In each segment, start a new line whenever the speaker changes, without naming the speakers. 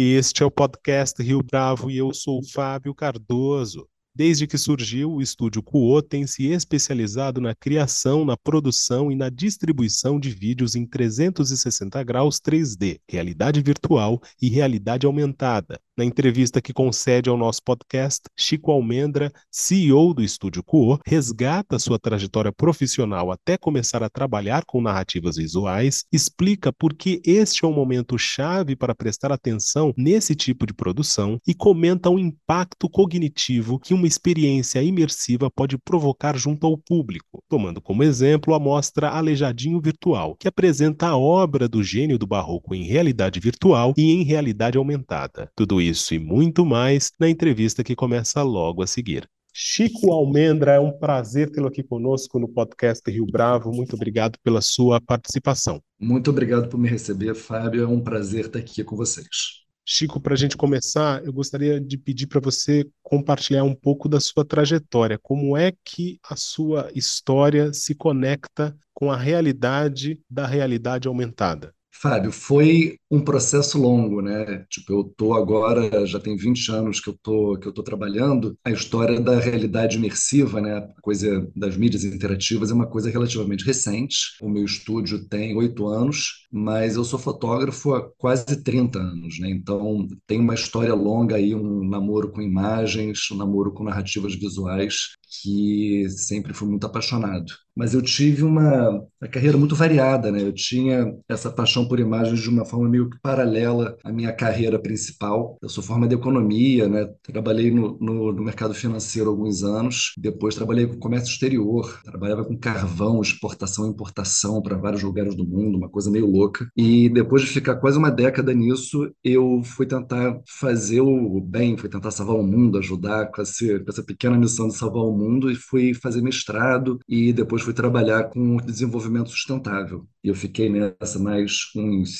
Este é o podcast Rio Bravo e eu sou Fábio Cardoso. Desde que surgiu, o estúdio Cuo tem se especializado na criação, na produção e na distribuição de vídeos em 360 graus 3D, realidade virtual e realidade aumentada. Na entrevista que concede ao nosso podcast, Chico Almendra, CEO do estúdio Cuo, resgata sua trajetória profissional até começar a trabalhar com narrativas visuais, explica por que este é um momento chave para prestar atenção nesse tipo de produção e comenta o impacto cognitivo que uma experiência imersiva pode provocar junto ao público, tomando como exemplo a mostra Alejadinho Virtual, que apresenta a obra do gênio do barroco em realidade virtual e em realidade aumentada. Tudo isso e muito mais na entrevista que começa logo a seguir. Chico Almendra, é um prazer tê-lo aqui conosco no podcast Rio Bravo. Muito obrigado pela sua participação.
Muito obrigado por me receber, Fábio. É um prazer estar aqui com vocês.
Chico, para a gente começar, eu gostaria de pedir para você compartilhar um pouco da sua trajetória. Como é que a sua história se conecta com a realidade da realidade aumentada?
Fábio, foi um processo longo, né? Tipo, eu tô agora, já tem 20 anos que eu tô que eu tô trabalhando. A história da realidade imersiva, né? A coisa das mídias interativas é uma coisa relativamente recente. O meu estúdio tem oito anos, mas eu sou fotógrafo há quase 30 anos, né? Então, tem uma história longa aí, um namoro com imagens, um namoro com narrativas visuais que sempre fui muito apaixonado. Mas eu tive uma, uma, carreira muito variada, né? Eu tinha essa paixão por imagens de uma forma meio que paralela à minha carreira principal. Eu sou formado em economia, né? Trabalhei no, no, no mercado financeiro alguns anos, depois trabalhei com comércio exterior, trabalhava com carvão, exportação e importação para vários lugares do mundo, uma coisa meio louca. E depois de ficar quase uma década nisso, eu fui tentar fazer o bem, fui tentar salvar o mundo, ajudar com, esse, com essa pequena missão de salvar o mundo e fui fazer mestrado e depois fui trabalhar com desenvolvimento sustentável. Eu fiquei nessa mais uns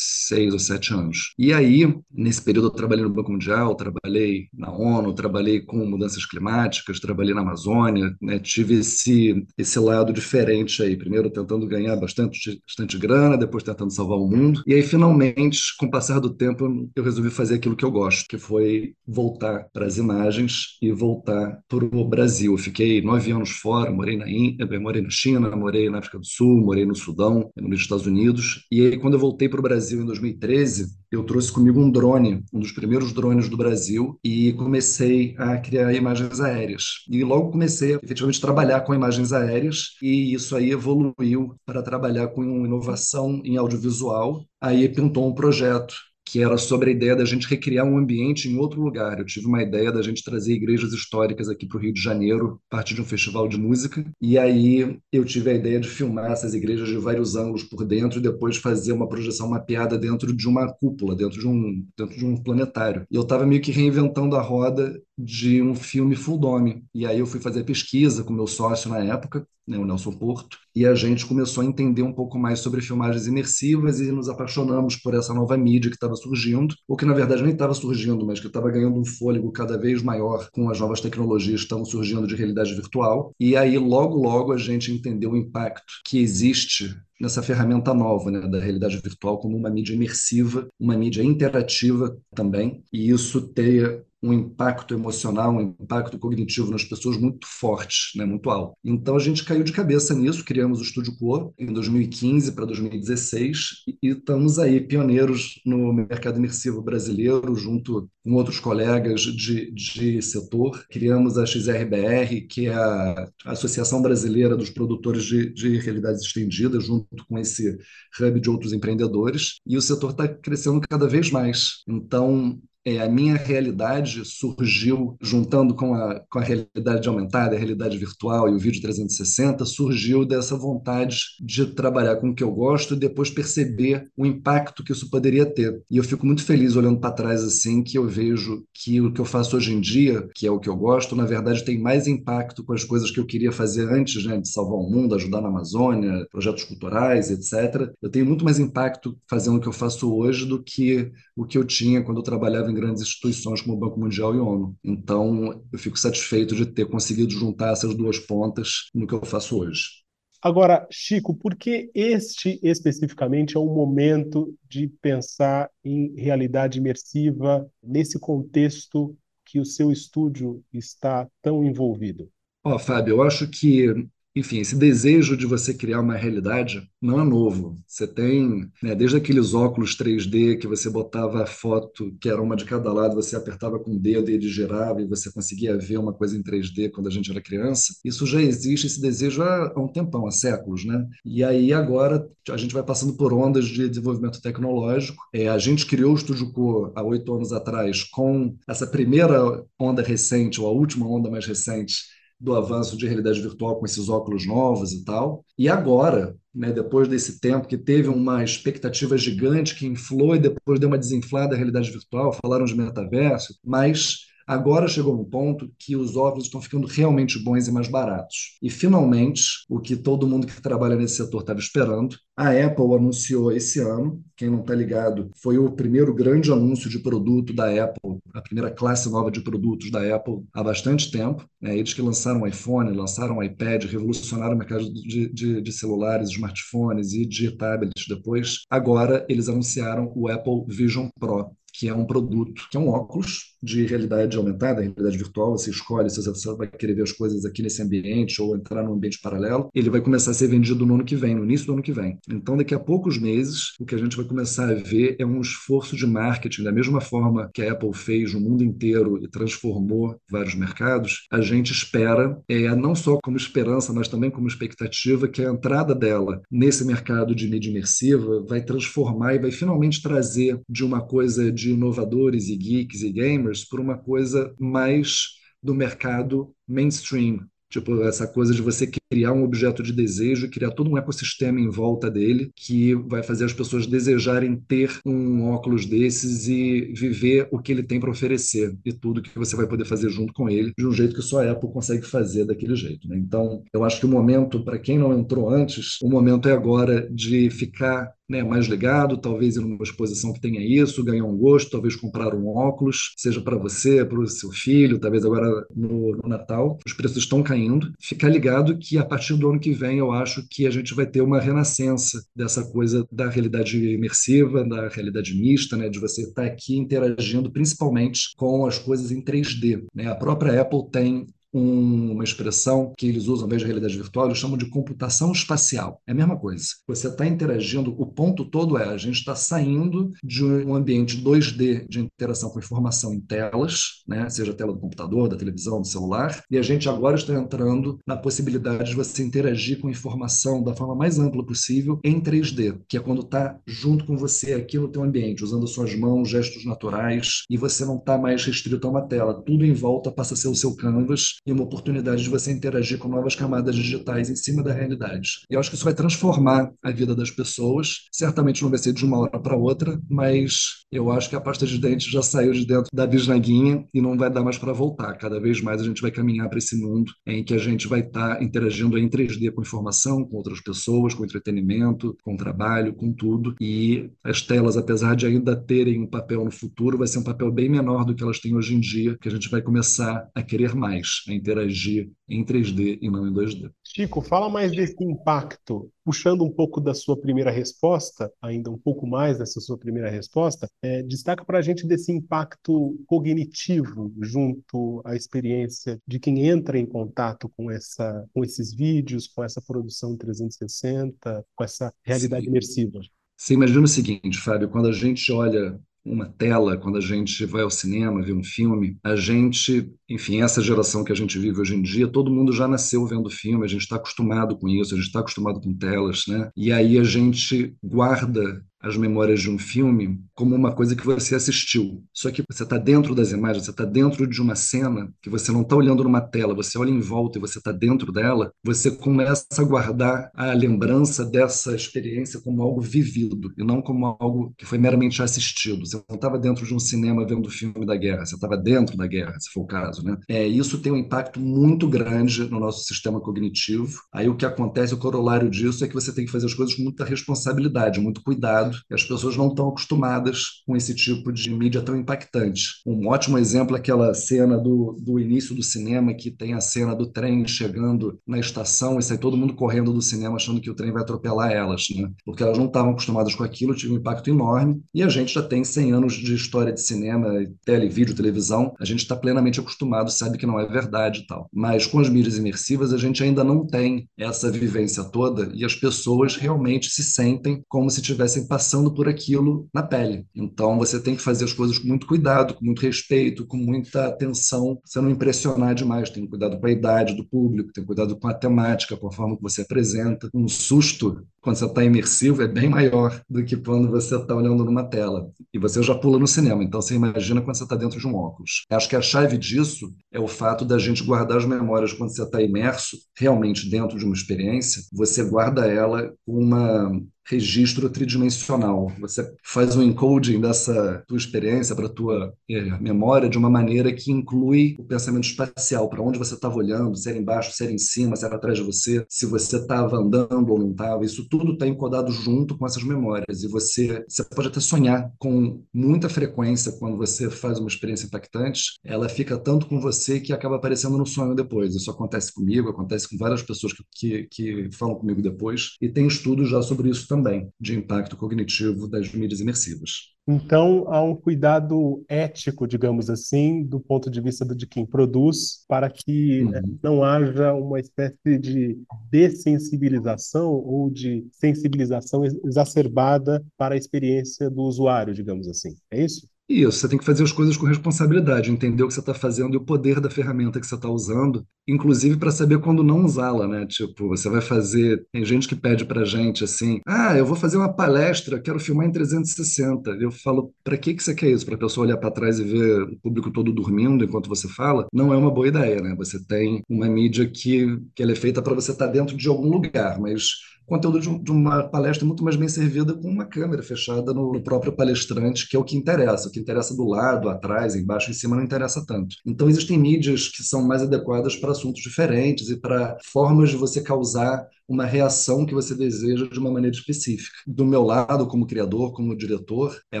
seis ou sete anos. E aí, nesse período, eu trabalhei no Banco Mundial, trabalhei na ONU, trabalhei com mudanças climáticas, trabalhei na Amazônia, né? tive esse, esse lado diferente aí. Primeiro tentando ganhar bastante, bastante grana, depois tentando salvar o mundo. E aí, finalmente, com o passar do tempo, eu resolvi fazer aquilo que eu gosto, que foi voltar para as imagens e voltar para o Brasil. Eu fiquei nove anos fora, morei na Índia, morei na China, morei na África do Sul, morei no Sudão, nos Estados Unidos. E aí, quando eu voltei para o Brasil em 2013, eu trouxe comigo um drone, um dos primeiros drones do Brasil, e comecei a criar imagens aéreas. E logo comecei a efetivamente trabalhar com imagens aéreas, e isso aí evoluiu para trabalhar com inovação em audiovisual. Aí pintou um projeto que era sobre a ideia da gente recriar um ambiente em outro lugar. Eu tive uma ideia da gente trazer igrejas históricas aqui para o Rio de Janeiro, a partir de um festival de música, e aí eu tive a ideia de filmar essas igrejas de vários ângulos por dentro e depois fazer uma projeção mapeada dentro de uma cúpula, dentro de um, dentro de um planetário. E eu estava meio que reinventando a roda de um filme full dome. E aí eu fui fazer pesquisa com meu sócio na época, né, o Nelson Porto, e a gente começou a entender um pouco mais sobre filmagens imersivas e nos apaixonamos por essa nova mídia que estava surgindo, ou que na verdade nem estava surgindo, mas que estava ganhando um fôlego cada vez maior com as novas tecnologias que estavam surgindo de realidade virtual. E aí logo logo a gente entendeu o impacto que existe nessa ferramenta nova né, da realidade virtual como uma mídia imersiva, uma mídia interativa também, e isso ter um impacto emocional, um impacto cognitivo nas pessoas muito forte, né, muito alto. Então a gente caiu de cabeça nisso, criamos o Estúdio Cor em 2015 para 2016 e estamos aí pioneiros no mercado imersivo brasileiro, junto com outros colegas de, de setor. Criamos a XRBR, que é a Associação Brasileira dos Produtores de, de Realidades Estendidas, junto com esse hub de outros empreendedores, e o setor está crescendo cada vez mais. Então, é, a minha realidade surgiu juntando com a, com a realidade aumentada, a realidade virtual e o vídeo 360, surgiu dessa vontade de trabalhar com o que eu gosto e depois perceber o impacto que isso poderia ter. E eu fico muito feliz olhando para trás assim, que eu vejo que o que eu faço hoje em dia, que é o que eu gosto, na verdade tem mais impacto com as coisas que eu queria fazer antes, né, de salvar o mundo, ajudar na Amazônia, projetos culturais, etc. Eu tenho muito mais impacto fazendo o que eu faço hoje do que o que eu tinha quando eu trabalhava em grandes instituições como o Banco Mundial e ONU. Então, eu fico satisfeito de ter conseguido juntar essas duas pontas no que eu faço hoje.
Agora, Chico, por que este especificamente é o momento de pensar em realidade imersiva nesse contexto que o seu estúdio está tão envolvido?
Ó, oh, Fábio, eu acho que enfim, esse desejo de você criar uma realidade não é novo. Você tem, né, desde aqueles óculos 3D que você botava a foto, que era uma de cada lado, você apertava com o dedo e ele girava e você conseguia ver uma coisa em 3D quando a gente era criança. Isso já existe, esse desejo há, há um tempão, há séculos, né? E aí agora a gente vai passando por ondas de desenvolvimento tecnológico. É, a gente criou o Studio Co há oito anos atrás com essa primeira onda recente, ou a última onda mais recente, do avanço de realidade virtual com esses óculos novos e tal. E agora, né, depois desse tempo que teve uma expectativa gigante que inflou e depois deu uma desinflada a realidade virtual, falaram de metaverso, mas Agora chegou um ponto que os óculos estão ficando realmente bons e mais baratos. E finalmente, o que todo mundo que trabalha nesse setor estava esperando, a Apple anunciou esse ano, quem não está ligado, foi o primeiro grande anúncio de produto da Apple, a primeira classe nova de produtos da Apple há bastante tempo. Né? Eles que lançaram o iPhone, lançaram o iPad, revolucionaram o mercado de, de, de celulares, smartphones e de tablets depois. Agora eles anunciaram o Apple Vision Pro, que é um produto, que é um óculos de realidade aumentada, realidade virtual. Você escolhe se você vai querer ver as coisas aqui nesse ambiente ou entrar num ambiente paralelo. Ele vai começar a ser vendido no ano que vem, no início do ano que vem. Então, daqui a poucos meses, o que a gente vai começar a ver é um esforço de marketing, da mesma forma que a Apple fez no mundo inteiro e transformou vários mercados. A gente espera, é, não só como esperança, mas também como expectativa, que a entrada dela nesse mercado de mídia imersiva vai transformar e vai finalmente trazer de uma coisa de inovadores e geeks e gamers por uma coisa mais do mercado mainstream, Tipo, essa coisa de você criar um objeto de desejo, criar todo um ecossistema em volta dele que vai fazer as pessoas desejarem ter um óculos desses e viver o que ele tem para oferecer e tudo que você vai poder fazer junto com ele, de um jeito que só a Apple consegue fazer daquele jeito. Né? Então, eu acho que o momento, para quem não entrou antes, o momento é agora de ficar né, mais ligado, talvez ir numa exposição que tenha isso, ganhar um gosto, talvez comprar um óculos, seja para você, para o seu filho, talvez agora no, no, Natal. Os preços estão caindo. Ficar ligado que a partir do ano que vem eu acho que a gente vai ter uma renascença dessa coisa da realidade imersiva, da realidade mista, né, de você estar tá aqui interagindo principalmente com as coisas em 3D. Né? A própria Apple tem um, uma expressão que eles usam, invés de realidade virtual, eles chamam de computação espacial. É a mesma coisa. Você está interagindo, o ponto todo é, a gente está saindo de um ambiente 2D de interação com informação em telas, né? seja a tela do computador, da televisão, do celular, e a gente agora está entrando na possibilidade de você interagir com informação da forma mais ampla possível em 3D, que é quando está junto com você aqui no teu ambiente, usando suas mãos, gestos naturais, e você não está mais restrito a uma tela. Tudo em volta passa a ser o seu canvas e uma oportunidade de você interagir com novas camadas digitais em cima da realidade. E eu acho que isso vai transformar a vida das pessoas. Certamente não vai ser de uma hora para outra, mas eu acho que a pasta de dente já saiu de dentro da bisnaguinha e não vai dar mais para voltar. Cada vez mais a gente vai caminhar para esse mundo em que a gente vai estar tá interagindo em 3D com informação, com outras pessoas, com entretenimento, com trabalho, com tudo. E as telas, apesar de ainda terem um papel no futuro, vai ser um papel bem menor do que elas têm hoje em dia, que a gente vai começar a querer mais, interagir em 3D e não em 2D.
Chico, fala mais desse impacto, puxando um pouco da sua primeira resposta, ainda um pouco mais dessa sua primeira resposta, é, destaca para a gente desse impacto cognitivo junto à experiência de quem entra em contato com, essa, com esses vídeos, com essa produção 360, com essa realidade Sim. imersiva.
Você imagina o seguinte, Fábio, quando a gente olha uma tela, quando a gente vai ao cinema ver um filme, a gente, enfim, essa geração que a gente vive hoje em dia, todo mundo já nasceu vendo filme, a gente está acostumado com isso, a gente está acostumado com telas, né? E aí a gente guarda as memórias de um filme como uma coisa que você assistiu. Só que você está dentro das imagens, você está dentro de uma cena que você não está olhando numa tela, você olha em volta e você está dentro dela, você começa a guardar a lembrança dessa experiência como algo vivido e não como algo que foi meramente assistido. Você não estava dentro de um cinema vendo o filme da guerra, você estava dentro da guerra, se for o caso. Né? É, isso tem um impacto muito grande no nosso sistema cognitivo. Aí o que acontece, o corolário disso é que você tem que fazer as coisas com muita responsabilidade, muito cuidado certo? E as pessoas não estão acostumadas com esse tipo de mídia tão impactante. Um ótimo exemplo é aquela cena do, do início do cinema, que tem a cena do trem chegando na estação e sai todo mundo correndo do cinema achando que o trem vai atropelar elas, né? Porque elas não estavam acostumadas com aquilo, tive um impacto enorme. E a gente já tem 100 anos de história de cinema, tele, vídeo, televisão, a gente está plenamente acostumado, sabe que não é verdade e tal. Mas com as mídias imersivas, a gente ainda não tem essa vivência toda e as pessoas realmente se sentem como se estivessem passando por aquilo na pele. Então você tem que fazer as coisas com muito cuidado, com muito respeito, com muita atenção, você não impressionar demais. Tem cuidado com a idade do público, tem cuidado com a temática, com a forma que você apresenta. Um susto quando você está imersivo é bem maior do que quando você está olhando numa tela. E você já pula no cinema, então você imagina quando você está dentro de um óculos. Acho que a chave disso é o fato da gente guardar as memórias quando você está imerso realmente dentro de uma experiência, você guarda ela com uma registro tridimensional. Você faz um encoding dessa tua experiência para tua é, memória de uma maneira que inclui o pensamento espacial, para onde você estava olhando, se era embaixo, se era em cima, se era atrás de você, se você estava andando ou não estava. Isso tudo está encodado junto com essas memórias. E você, você pode até sonhar com muita frequência quando você faz uma experiência impactante, ela fica tanto com você que acaba aparecendo no sonho depois. Isso acontece comigo, acontece com várias pessoas que, que, que falam comigo depois, e tem estudos já sobre isso também também de impacto cognitivo das mídias imersivas.
Então, há um cuidado ético, digamos assim, do ponto de vista de quem produz, para que uhum. Eh, não haja uma espécie de dessensibilização ou de sensibilização exacerbada para a experiência do usuário, digamos assim. É isso?
Isso, você tem que fazer as coisas com responsabilidade, entender o que você está fazendo e o poder da ferramenta que você está usando, inclusive para saber quando não usá-la, né? Tipo, você vai fazer. Tem gente que pede para gente assim: ah, eu vou fazer uma palestra, quero filmar em 360. Eu falo: para que, que você quer isso? Para a pessoa olhar para trás e ver o público todo dormindo enquanto você fala? Não é uma boa ideia, né? Você tem uma mídia que, que ela é feita para você estar tá dentro de algum lugar, mas conteúdo de, de, uma palestra muito mais bem servida com uma câmera fechada no, no, próprio palestrante, que é o que interessa. O que interessa do lado, atrás, embaixo, em cima não interessa tanto. Então existem mídias que são mais adequadas para assuntos diferentes e para formas de você causar uma reação que você deseja de uma maneira específica. Do meu lado, como criador, como diretor, é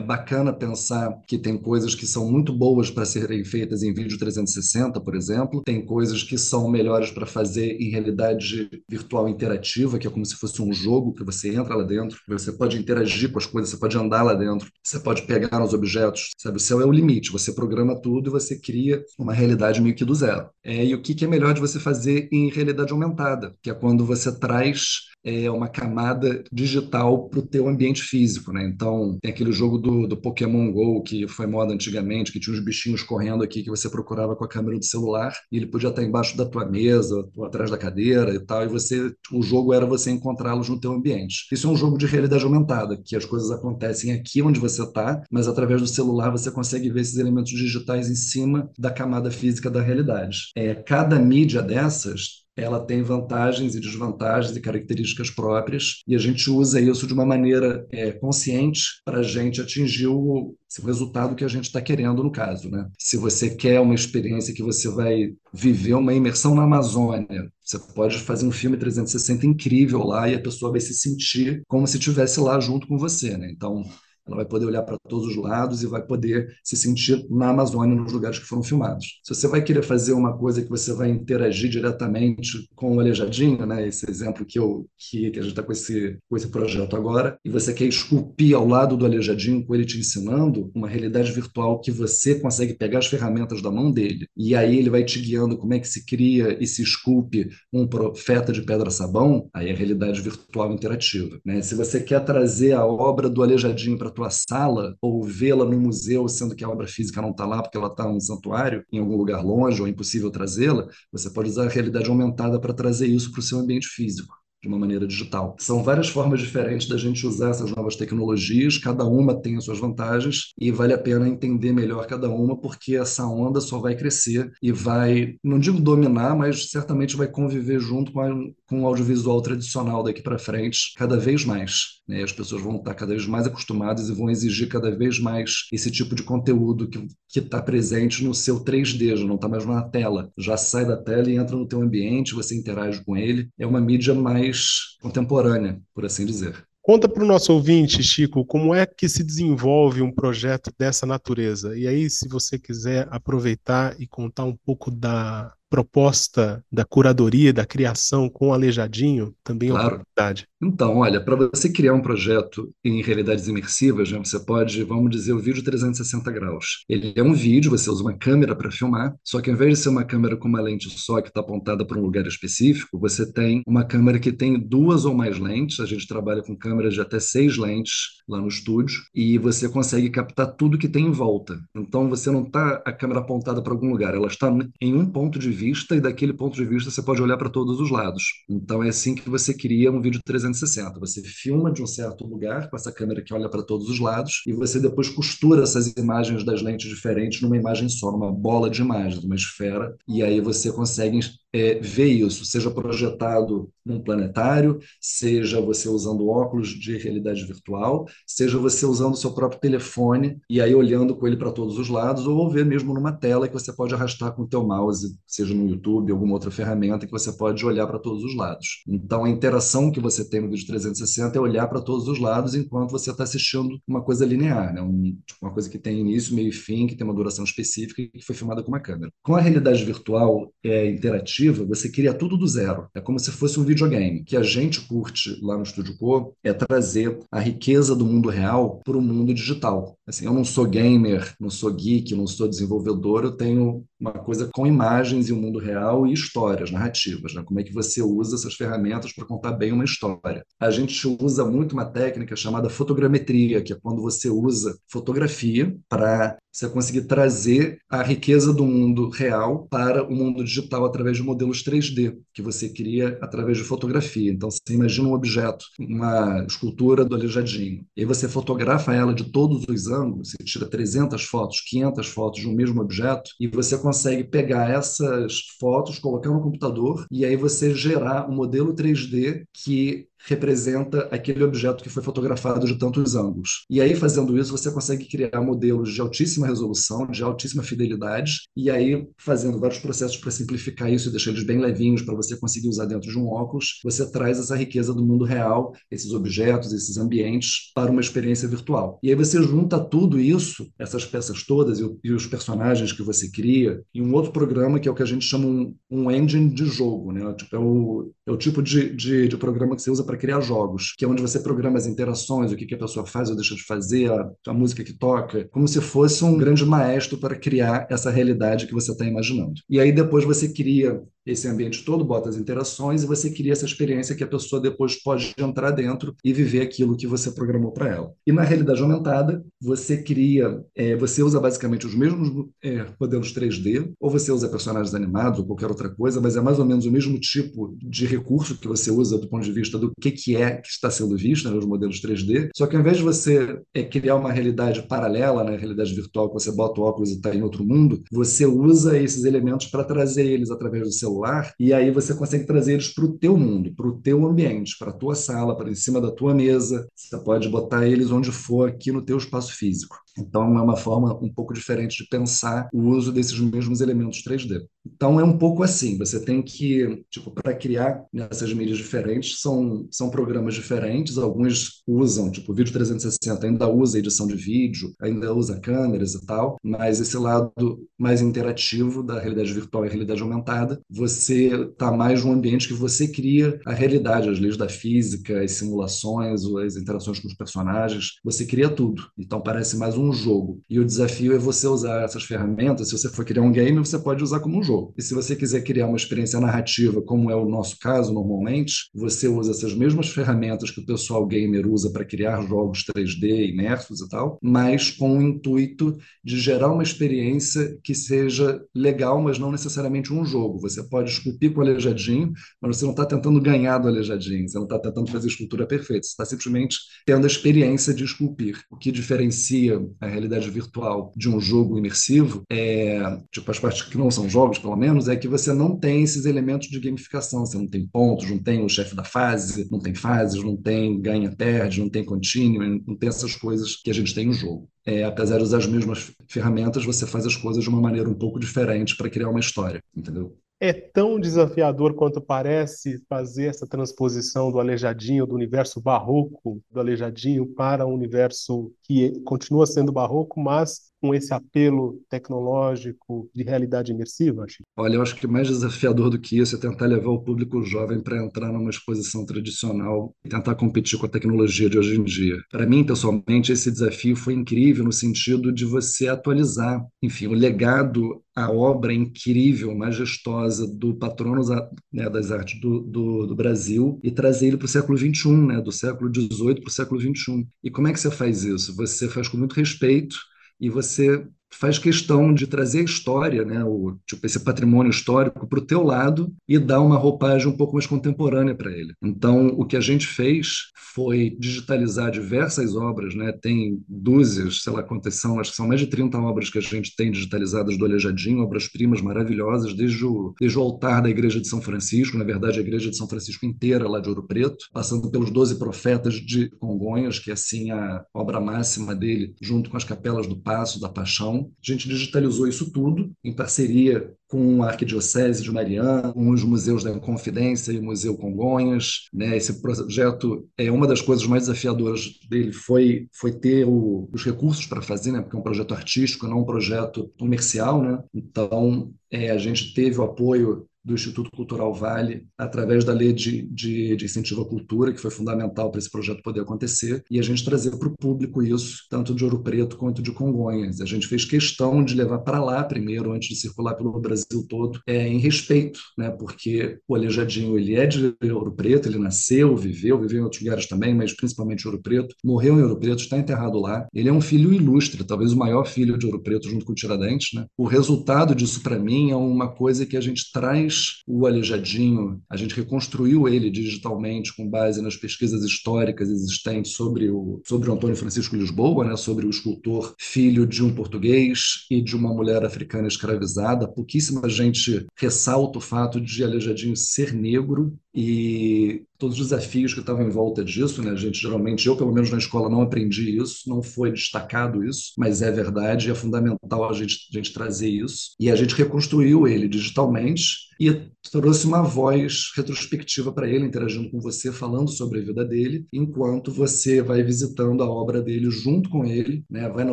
bacana pensar que tem coisas que são muito boas para serem feitas em vídeo 360, por exemplo, tem coisas que são melhores para fazer em realidade virtual interativa, que é como se fosse um jogo que você entra lá dentro, você pode interagir com as coisas, você pode andar lá dentro, você pode pegar nos objetos, sabe? O céu é o limite, você programa tudo e você cria uma realidade meio que do zero. É, e o que, que é melhor de você fazer em realidade aumentada, que é quando você traz traz é, uma camada digital para o teu ambiente físico, né? Então, tem aquele jogo do, do Pokémon GO, que foi moda antigamente, que tinha uns bichinhos correndo aqui que você procurava com a câmera do celular e ele podia estar embaixo da tua mesa, ou atrás da cadeira e tal, e você, o jogo era você encontrá-los no teu ambiente. Isso é um jogo de realidade aumentada, que as coisas acontecem aqui onde você está, mas através do celular você consegue ver esses elementos digitais em cima da camada física da realidade. É, cada mídia dessas ela tem vantagens e desvantagens e características próprias, e a gente usa isso de uma maneira é, consciente para a gente atingir o, o resultado que a gente está querendo no caso. Né? Se você quer uma experiência que você vai viver uma imersão na Amazônia, você pode fazer um filme 360 incrível lá e a pessoa vai se sentir como se estivesse lá junto com você. Né? Então, ela vai poder olhar para todos os lados e vai poder se sentir na Amazônia, nos lugares que foram filmados. Se você vai querer fazer uma coisa que você vai interagir diretamente com o Aleijadinho, né, esse exemplo que, eu, que, que a gente está com esse, com esse projeto agora, e você quer esculpir ao lado do Aleijadinho, com ele te ensinando, uma realidade virtual que você consegue pegar as ferramentas da mão dele, e aí ele vai te guiando como é que se cria e se esculpe um profeta de pedra-sabão, aí é realidade virtual interativa. Né? Se você quer trazer a obra do Aleijadinho para tua sala ou vê-la no museu, sendo que a obra física não está lá porque ela está num santuário, em algum lugar longe ou é impossível trazê-la, você pode usar a realidade aumentada para trazer isso para o seu ambiente físico de uma maneira digital. São várias formas diferentes da gente usar essas novas tecnologias, cada uma tem as suas vantagens e vale a pena entender melhor cada uma, porque essa onda só vai crescer e vai, não digo dominar, mas certamente vai conviver junto com, a, com o audiovisual tradicional daqui para frente cada vez mais. Né? As pessoas vão estar cada vez mais acostumadas e vão exigir cada vez mais esse tipo de conteúdo que está presente no seu 3D, já não está mais na tela. Já sai da tela e entra no teu ambiente, você interage com ele. É uma mídia mais contemporânea, por assim dizer.
Conta para o nosso ouvinte, Chico, como é que se desenvolve um projeto dessa natureza? E aí, se você quiser aproveitar e contar um pouco da proposta da curadoria, da criação com o Aleijadinho, também claro. é uma oportunidade.
Então, olha, para você criar um projeto em realidades imersivas, né, você pode, vamos dizer, o vídeo 360 graus. Ele é um vídeo, você usa uma câmera para filmar, só que ao invés de ser uma câmera com uma lente só que está apontada para um lugar específico, você tem uma câmera que tem duas ou mais lentes. A gente trabalha com câmeras de até seis lentes lá no estúdio e você consegue captar tudo que tem em volta. Então, você não está a câmera apontada para algum lugar, ela está em um ponto de vista e daquele ponto de vista você pode olhar para todos os lados. Então, é assim que você cria um vídeo 360 360. Você filma de um certo lugar com essa câmera que olha para todos os lados e você depois costura essas imagens das lentes diferentes numa imagem só, numa bola de imagens, uma esfera, e aí você consegue é, ver isso, seja projetado num planetário, seja você usando óculos de realidade virtual, seja você usando o seu próprio telefone e aí olhando com ele para todos os lados, ou ver mesmo numa tela que você pode arrastar com o teu mouse, seja no YouTube, alguma outra ferramenta que você pode olhar para todos os lados. Então a interação que você tem no vídeo 360 é olhar para todos os lados enquanto você está assistindo uma coisa linear, né? Um, tipo, uma coisa que tem início, meio e fim, que tem uma duração específica e que foi filmada com uma câmera. Com a realidade virtual é, interativa, você cria tudo do zero. É como se fosse um videogame. Que a gente curte lá no Estúdio Co é trazer a riqueza do mundo real para o mundo digital. Assim, eu não sou gamer, não sou geek, não sou desenvolvedor, eu tenho uma coisa com imagens e o um mundo real e histórias, narrativas. Né? Como é que você usa essas ferramentas para contar bem uma história? A gente usa muito uma técnica chamada fotogrametria, que é quando você usa fotografia para você conseguir trazer a riqueza do mundo real para o mundo digital através de modelos 3D, que você cria através de fotografia. Então, você imagina um objeto, uma escultura do Aleijadinho, e você fotografa ela de todos os ângulos, você tira 300 fotos, 500 fotos de um mesmo objeto, e você consegue pegar essas fotos, colocar no computador, e aí você gerar um modelo 3D que representa aquele objeto que foi fotografado de tantos ângulos. E aí, fazendo isso, você consegue criar modelos de altíssima resolução, de altíssima fidelidade, e aí, fazendo vários processos para simplificar isso e deixar eles bem levinhos para você conseguir usar dentro de um óculos, você traz essa riqueza do mundo real, esses objetos, esses ambientes, para uma experiência virtual. E aí você junta tudo isso, essas peças todas e, os personagens que você cria, em um outro programa que é o que a gente chama um, um engine de jogo, né? Tipo, é, o, é o tipo de, de, de programa que você usa para criar jogos, que é onde você programa as interações, o que, que a pessoa faz ou deixa de fazer, a, a música que toca, como se fosse um grande maestro para criar essa realidade que você está imaginando. E aí depois você cria esse ambiente todo, bota as interações e você cria essa experiência que a pessoa depois pode entrar dentro e viver aquilo que você programou para ela. E na realidade aumentada, você cria, é, você usa basicamente os mesmos é, modelos 3D, ou você usa personagens animados ou qualquer outra coisa, mas é mais ou menos o mesmo tipo de recurso que você usa do ponto de vista do que, que é que está sendo visto nos né, modelos 3D. Só que ao invés de você é, criar uma realidade paralela, né, realidade virtual, que você bota o óculos e está em outro mundo, você usa esses elementos para trazer eles através do celular celular, e aí você consegue trazer eles para o teu mundo, para o teu ambiente, para a tua sala, para em cima da tua mesa. Você pode botar eles onde for aqui no teu espaço físico. Então é uma forma um pouco diferente de pensar o uso desses mesmos elementos 3D. Então é um pouco assim, você tem que, tipo, para criar essas mídias diferentes, são, são programas diferentes, alguns usam, tipo, vídeo 360 ainda usa edição de vídeo, ainda usa câmeras e tal, mas esse lado mais interativo da realidade virtual e realidade aumentada, você está mais num ambiente que você cria a realidade, as leis da física, as simulações, as interações com os personagens, você cria tudo. Então parece mais um jogo. E o desafio é você usar essas ferramentas, se você for criar um game, você pode usar como um jogo. E se você quiser criar uma experiência narrativa, como é o nosso caso normalmente, você usa essas mesmas ferramentas que o pessoal gamer usa para criar jogos 3D imersos e tal, mas com o intuito de gerar uma experiência que seja legal, mas não necessariamente um jogo. Você pode esculpir com o aleijadinho, mas você não está tentando ganhar do aleijadinho, você não está tentando fazer escultura perfeita, você está simplesmente tendo a experiência de esculpir. O que diferencia a realidade virtual de um jogo imersivo é, tipo, as partes que não são jogos, pelo menos, é que você não tem esses elementos de gamificação. Você não tem pontos, não tem o chefe da fase, não tem fases, não tem ganha-perde, não tem contínuo, não tem essas coisas que a gente tem no jogo. É, apesar de usar as mesmas ferramentas, você faz as coisas de uma maneira um pouco diferente para criar uma história, entendeu?
É tão desafiador quanto parece fazer essa transposição do Aleijadinho, do universo barroco do Aleijadinho, para um universo que continua sendo barroco, mas com esse apelo tecnológico de realidade imersiva?
Olha, eu acho que mais desafiador do que isso é tentar levar o público jovem para entrar numa exposição tradicional e tentar competir com a tecnologia de hoje em dia. Para mim, pessoalmente, esse desafio foi incrível no sentido de você atualizar, enfim, o legado a obra incrível, majestosa do patrono né, das artes do, do, do, Brasil e trazer ele para o século XXI, né, do século XVIII para o século XXI. E como é que você faz isso? Você faz com muito respeito e você faz questão de trazer a história, né, o, tipo, esse patrimônio histórico para o teu lado e dar uma roupagem um pouco mais contemporânea para ele. Então, o que a gente fez foi digitalizar diversas obras, né, tem dúzias, sei lá quantas são, acho que são mais de 30 obras que a gente tem digitalizadas do Aleijadinho, obras-primas maravilhosas, desde o, desde o altar da Igreja de São Francisco, na verdade a Igreja de São Francisco inteira lá de Ouro Preto, passando pelos Doze Profetas de Congonhas, que é assim a obra máxima dele, junto com as capelas do Passo, da Paixão, a gente digitalizou isso tudo em parceria com a Arquidiocese de Mariana, com os museus da Confidência e o Museu Congonhas. Né? Esse projeto é uma das coisas mais desafiadoras dele foi foi ter o, os recursos para fazer, né? porque é um projeto artístico, não um projeto comercial. Né? Então, é, a gente teve o apoio do Instituto Cultural Vale, através da lei de, de, de incentivo à cultura, que foi fundamental para esse projeto poder acontecer, e a gente trazer para o público isso, tanto de Ouro Preto quanto de Congonhas. A gente fez questão de levar para lá primeiro, antes de circular pelo Brasil todo, é, em respeito, né, porque o Aleijadinho ele é de Ouro Preto, ele nasceu, viveu, viveu em outros lugares também, mas principalmente Ouro Preto, morreu em Ouro Preto, está enterrado lá. Ele é um filho ilustre, talvez o maior filho de Ouro Preto junto com o Tiradentes. Né? O resultado disso, para mim, é uma coisa que a gente traz o Aleijadinho, a gente reconstruiu ele digitalmente com base nas pesquisas históricas existentes sobre o, sobre o Antônio Francisco Lisboa, né, sobre o escultor filho de um português e de uma mulher africana escravizada. Pouquíssima gente ressalta o fato de Aleijadinho ser negro e todos os desafios que estavam em volta disso, né? A gente geralmente, eu pelo menos na escola não aprendi isso, não foi destacado isso, mas é verdade, é fundamental a gente, a gente trazer isso. E a gente reconstruiu ele digitalmente e trouxe uma voz retrospectiva para ele, interagindo com você, falando sobre a vida dele, enquanto você vai visitando a obra dele junto com ele, né? Vai na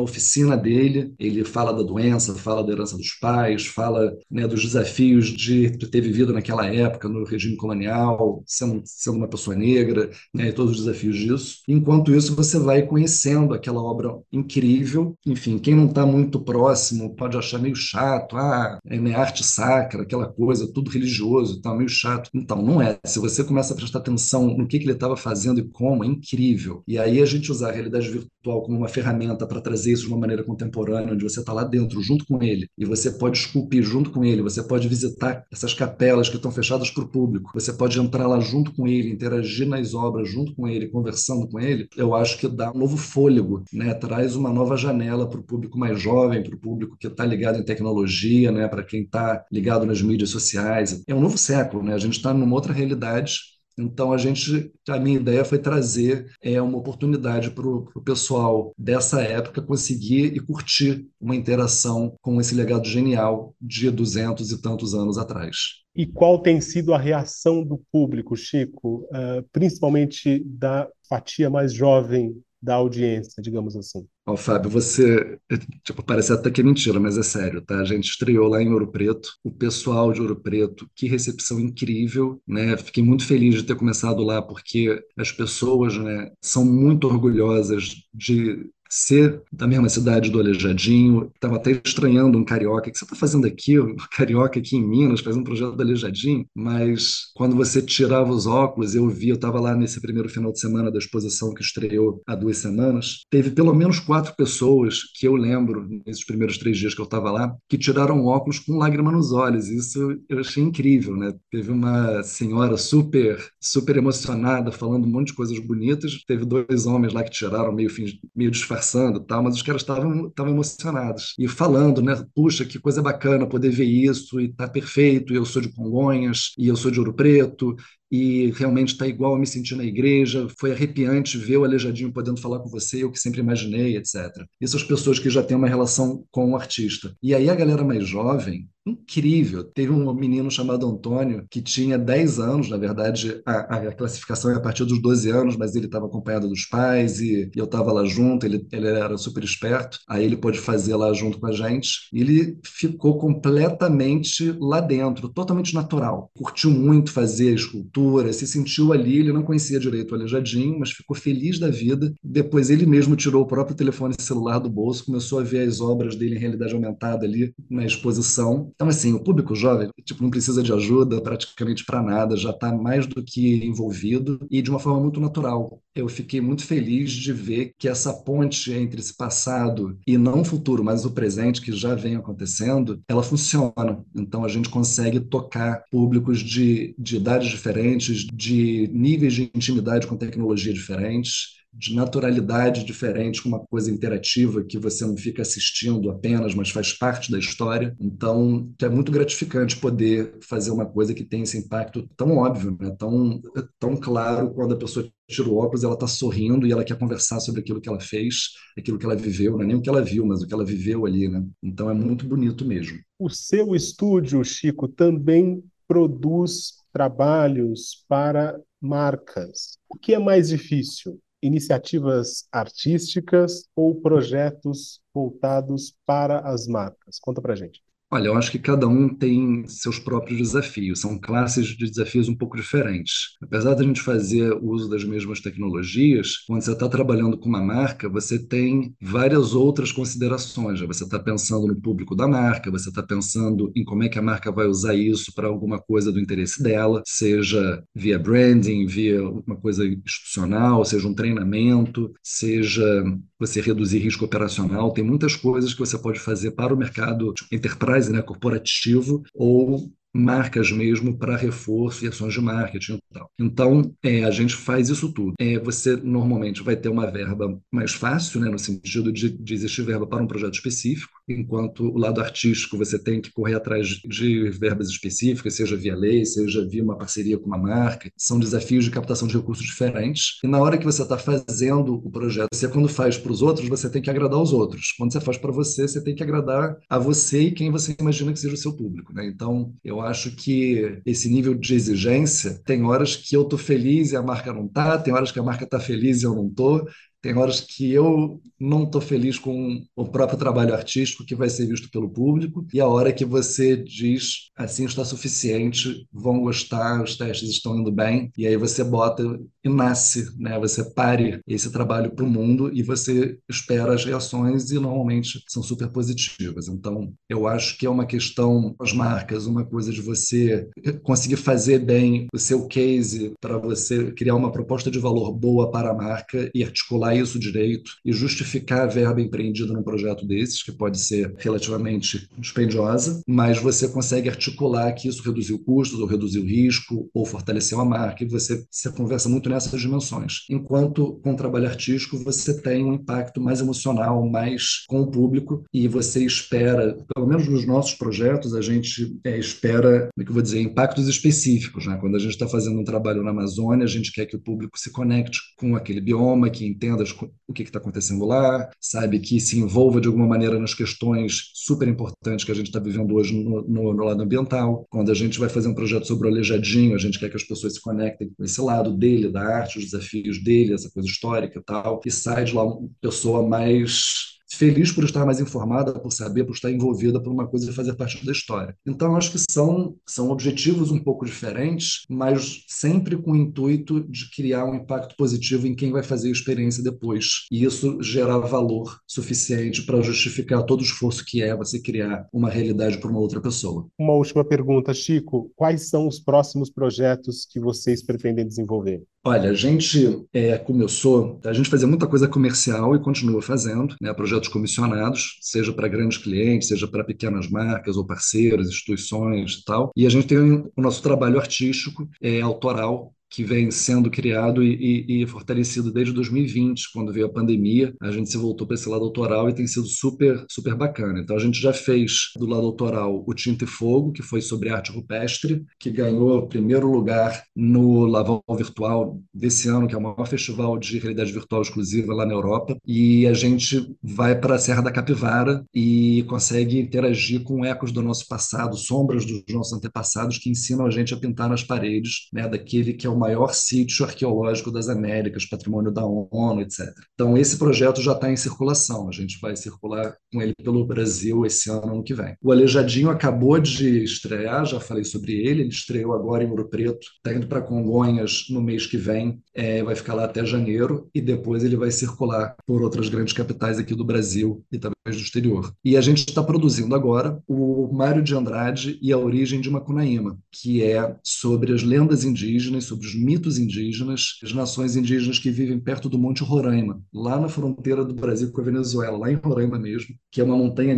oficina dele, ele fala da doença, fala da herança dos pais, fala né, dos desafios de ter vivido naquela época no regime colonial, sendo, sendo sendo uma pessoa negra, né, e todos os desafios disso. Enquanto isso, você vai conhecendo aquela obra incrível. Enfim, quem não está muito próximo pode achar meio chato, ah, é minha arte sacra, aquela coisa, tudo religioso, tá meio chato. Então, não é. Se você começa a prestar atenção no que, que ele estava fazendo e como, é incrível. E aí a gente usar a realidade virtual como uma ferramenta para trazer isso de uma maneira contemporânea, onde você está lá dentro, junto com ele, e você pode esculpir junto com ele, você pode visitar essas capelas que estão fechadas para o público, você pode entrar lá junto com ele, interagir nas obras junto com ele, conversando com ele, eu acho que dá um novo fôlego, né? traz uma nova janela para o público mais jovem, para o público que está ligado em tecnologia, né? para quem está ligado nas mídias sociais. É um novo século, né? a gente está numa outra realidade então, a gente, a minha ideia foi trazer é, uma oportunidade para o pessoal dessa época conseguir e curtir uma interação com esse legado genial de duzentos e tantos anos atrás.
E qual tem sido a reação do público, Chico, uh, principalmente da fatia mais jovem da audiência, digamos assim?
Ó, Fábio, você, tipo, parece até que é mentira, mas é sério, tá? A gente estreou lá em Ouro Preto, o pessoal de Ouro Preto, que recepção incrível, né? Fiquei muito feliz de ter começado lá, porque as pessoas, né, são muito orgulhosas de ser da mesma cidade do Aleijadinho. Estava até estranhando um carioca. O que você está fazendo aqui? Um carioca aqui em Minas, fazendo um projeto do Aleijadinho. Mas quando você tirava os óculos, eu vi, eu estava lá nesse primeiro final de semana da exposição que estreou há duas semanas. Teve pelo menos quatro pessoas que eu lembro, nesses primeiros três dias que eu estava lá, que tiraram óculos com lágrima nos olhos. Isso eu achei incrível, né? Teve uma senhora super, super emocionada, falando um monte de coisas bonitas. Teve dois homens lá que tiraram meio, meio disfarçados conversando tal, mas os caras estavam emocionados e falando, né? Puxa, que coisa bacana poder ver isso e tá perfeito. E eu sou de Congonhas e eu sou de Ouro Preto e realmente está igual a me sentir na igreja. Foi arrepiante ver o Aleijadinho podendo falar com você, eu que sempre imaginei, etc. Isso as pessoas que já têm uma relação com o artista. E aí a galera mais jovem, incrível. Teve um menino chamado Antônio que tinha 10 anos, na verdade, a, a classificação é a partir dos 12 anos, mas ele estava acompanhado dos pais e, e eu estava lá junto, ele, ele era super esperto, aí ele pôde fazer lá junto com a gente. Ele ficou completamente lá dentro, totalmente natural. Curtiu muito fazer a escultura, se sentiu ali, ele não conhecia direito o Aleijadinho, mas ficou feliz da vida. Depois ele mesmo tirou o próprio telefone celular do bolso, começou a ver as obras dele em realidade aumentada ali na exposição então, assim, o público jovem tipo, não precisa de ajuda praticamente para nada, já está mais do que envolvido e de uma forma muito natural. Eu fiquei muito feliz de ver que essa ponte entre esse passado e não o futuro, mas o presente que já vem acontecendo, ela funciona. Então, a gente consegue tocar públicos de, de idades diferentes, de níveis de intimidade com tecnologia diferentes de naturalidade diferente, com uma coisa interativa que você não fica assistindo apenas, mas faz parte da história. Então, é muito gratificante poder fazer uma coisa que tem esse impacto tão óbvio, né? tão, tão claro quando a pessoa tira o óculos, ela está sorrindo e ela quer conversar sobre aquilo que ela fez, aquilo que ela viveu, não é nem o que ela viu, mas o que ela viveu ali, né? Então é muito bonito mesmo.
O seu estúdio, Chico, também produz trabalhos para marcas. O que é mais difícil? iniciativas artísticas ou projetos voltados para as marcas? Conta para gente.
Olha, eu acho que cada um tem seus próprios desafios, são classes de desafios um pouco diferentes. Apesar da gente fazer uso das mesmas tecnologias, quando você está trabalhando com uma marca, você tem várias outras considerações. Você está pensando no público da marca, você está pensando em como é que a marca vai usar isso para alguma coisa do interesse dela, seja via branding, via uma coisa institucional, seja um treinamento, seja você reduzir risco operacional. Tem muitas coisas que você pode fazer para o mercado enterprise, né, corporativo, ou marcas mesmo para reforço e ações de marketing e tal. Então, é, a gente faz isso tudo. É, você normalmente vai ter uma verba mais fácil, né, no sentido de, de existir verba para um projeto específico, enquanto o lado artístico você tem que correr atrás de verbas específicas, seja via lei, seja via uma parceria com uma marca. São desafios de captação de recursos diferentes. E na hora que você está fazendo o projeto, você quando faz para os outros, você tem que agradar os outros. Quando você faz para você, você tem que agradar a você e quem você imagina que seja o seu público. Né? Então, eu acho que esse nível de exigência, tem horas que eu estou feliz e a marca não está, tem horas que a marca está feliz e eu não estou, tem horas que eu não estou feliz com o próprio trabalho artístico que vai ser visto pelo público, e a hora que você diz assim está suficiente, vão gostar, os testes estão indo bem, e aí você bota e nasce, né? Você pare esse trabalho para o mundo e você espera as reações e normalmente são super positivas. Então, eu acho que é uma questão as marcas, uma coisa de você conseguir fazer bem o seu case para você criar uma proposta de valor boa para a marca e articular isso direito e justificar a verba empreendida num projeto desses, que pode ser relativamente dispendiosa, mas você consegue articular que isso reduziu custos, ou reduziu risco, ou fortaleceu a marca, e você, você conversa muito nessas dimensões. Enquanto com o trabalho artístico, você tem um impacto mais emocional, mais com o público, e você espera, pelo menos nos nossos projetos, a gente é, espera, como é que eu vou dizer, impactos específicos. Né? Quando a gente está fazendo um trabalho na Amazônia, a gente quer que o público se conecte com aquele bioma, que entenda o que está acontecendo lá, sabe, que se envolva de alguma maneira nas questões super importantes que a gente está vivendo hoje no, no, no, lado ambiental. Quando a gente vai fazer um projeto sobre o Aleijadinho, a gente quer que as pessoas se conectem com esse lado dele, da arte, os desafios dele, essa coisa histórica e tal, e sai de lá uma pessoa mais feliz por estar mais informada, por saber, por estar envolvida por uma coisa e fazer parte da história. Então, acho que são, são objetivos um pouco diferentes, mas sempre com o intuito de criar um impacto positivo em quem vai fazer a experiência depois. E isso gerar valor suficiente para justificar todo o esforço que é você criar uma realidade para uma outra pessoa.
Uma última pergunta, Chico. Quais são os próximos projetos que vocês pretendem desenvolver?
Olha, a gente é, começou, a gente fazia muita coisa comercial e continua fazendo, né, projetos comissionados, seja para grandes clientes, seja para pequenas marcas ou parceiros, instituições e tal. E a gente tem o nosso trabalho artístico é, autoral, que vem sendo criado e, e, e, fortalecido desde 2020, quando veio a pandemia. A gente se voltou para esse lado autoral e tem sido super, super bacana. Então, a gente já fez do lado autoral o Tinta e Fogo, que foi sobre arte rupestre, que ganhou o primeiro lugar no Lavão Virtual desse ano, que é o maior festival de realidade virtual exclusiva lá na Europa. E a gente vai para a Serra da Capivara e consegue interagir com ecos do nosso passado, sombras dos nossos antepassados que ensinam a gente a pintar nas paredes né, daquele que é o maior sítio arqueológico das Américas, patrimônio da ONU, etc. Então, esse projeto já está em circulação, a gente vai circular com ele pelo Brasil esse ano, ano que vem. O Alejadinho acabou de estrear, já falei sobre ele, ele estreou agora em Ouro Preto, está indo para Congonhas no mês que vem, é, vai ficar lá até janeiro, e depois ele vai circular por outras grandes capitais aqui do Brasil e também do exterior. E a gente está produzindo agora o Mário de Andrade e a origem de Macunaíma, que é sobre as lendas indígenas, sobre os mitos indígenas, as nações indígenas que vivem perto do Monte Roraima, lá na fronteira do Brasil com a Venezuela, lá em Roraima mesmo, que é uma montanha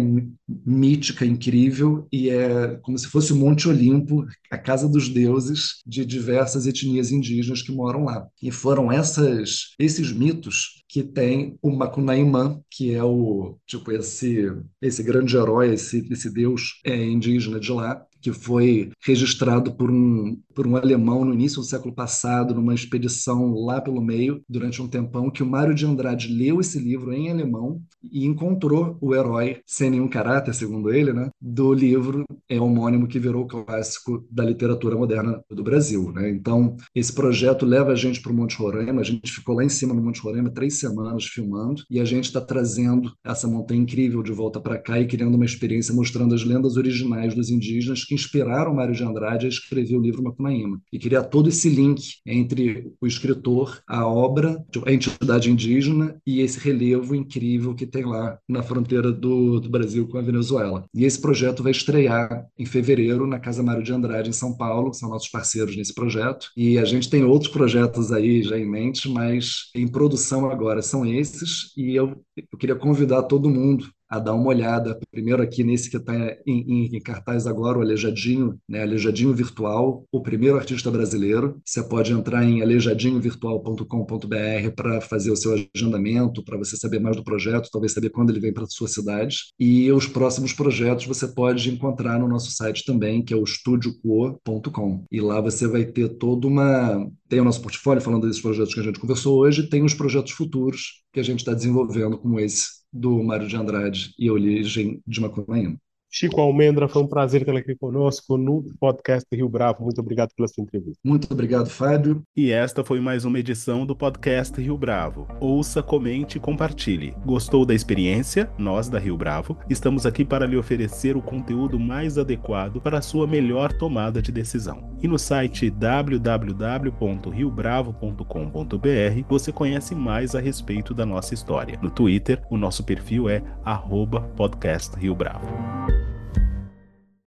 mítica, incrível, e é como se fosse o Monte Olimpo, a casa dos deuses de diversas etnias indígenas que moram lá. E foram essas, esses mitos que tem o Macunaíma, que é o tipo esse esse grande herói, esse, esse deus é, indígena de lá, que foi registrado por um, por um alemão no início do século passado, numa expedição lá pelo meio, durante um tempão, que o Mário de Andrade leu esse livro em alemão e encontrou o herói, sem nenhum caráter, segundo ele, né, do livro é homônimo que virou clássico da literatura moderna do Brasil. Né? Então, esse projeto leva a gente para o Monte Roraima, a gente ficou lá em cima no Monte Roraima três semanas filmando, e a gente está trazendo essa montanha incrível de volta para cá e criando uma experiência mostrando as lendas originais dos indígenas que inspiraram Mário de Andrade a escrever o livro Macunaíma. E criar todo esse link entre o escritor, a obra, a entidade indígena e esse relevo incrível que tem lá na fronteira do, do Brasil com a Venezuela. E esse projeto vai estrear em fevereiro na Casa Mário de Andrade, em São Paulo, são nossos parceiros nesse projeto. E a gente tem outros projetos aí já em mente, mas em produção agora são esses. E eu, eu queria convidar todo mundo a dar uma olhada. Primeiro aqui nesse que está em, em, cartaz agora, o Aleijadinho, né? Aleijadinho Virtual, o primeiro artista brasileiro. Você pode entrar em aleijadinhovirtual.com.br para fazer o seu agendamento, para você saber mais do projeto, talvez saber quando ele vem para a sua cidade. E os próximos projetos você pode encontrar no nosso site também, que é o estudiocuo.com. E lá você vai ter toda uma... Tem o nosso portfólio falando desses projetos que a gente conversou hoje, tem os projetos futuros que a gente está desenvolvendo, como esse do Mário de Andrade e a origem de Macunaíma.
Chico Almendra, foi um prazer tê-lo aqui conosco no podcast Rio Bravo. Muito obrigado pela sua entrevista.
Muito obrigado, Fábio.
E esta foi mais uma edição do podcast Rio Bravo. Ouça, comente e compartilhe. Gostou da experiência? Nós, da Rio Bravo, estamos aqui para lhe oferecer o conteúdo mais adequado para a sua melhor tomada de decisão. E no site www.riobravo.com.br você conhece mais a respeito da nossa história. No Twitter, o nosso perfil é @podcastRioBravo.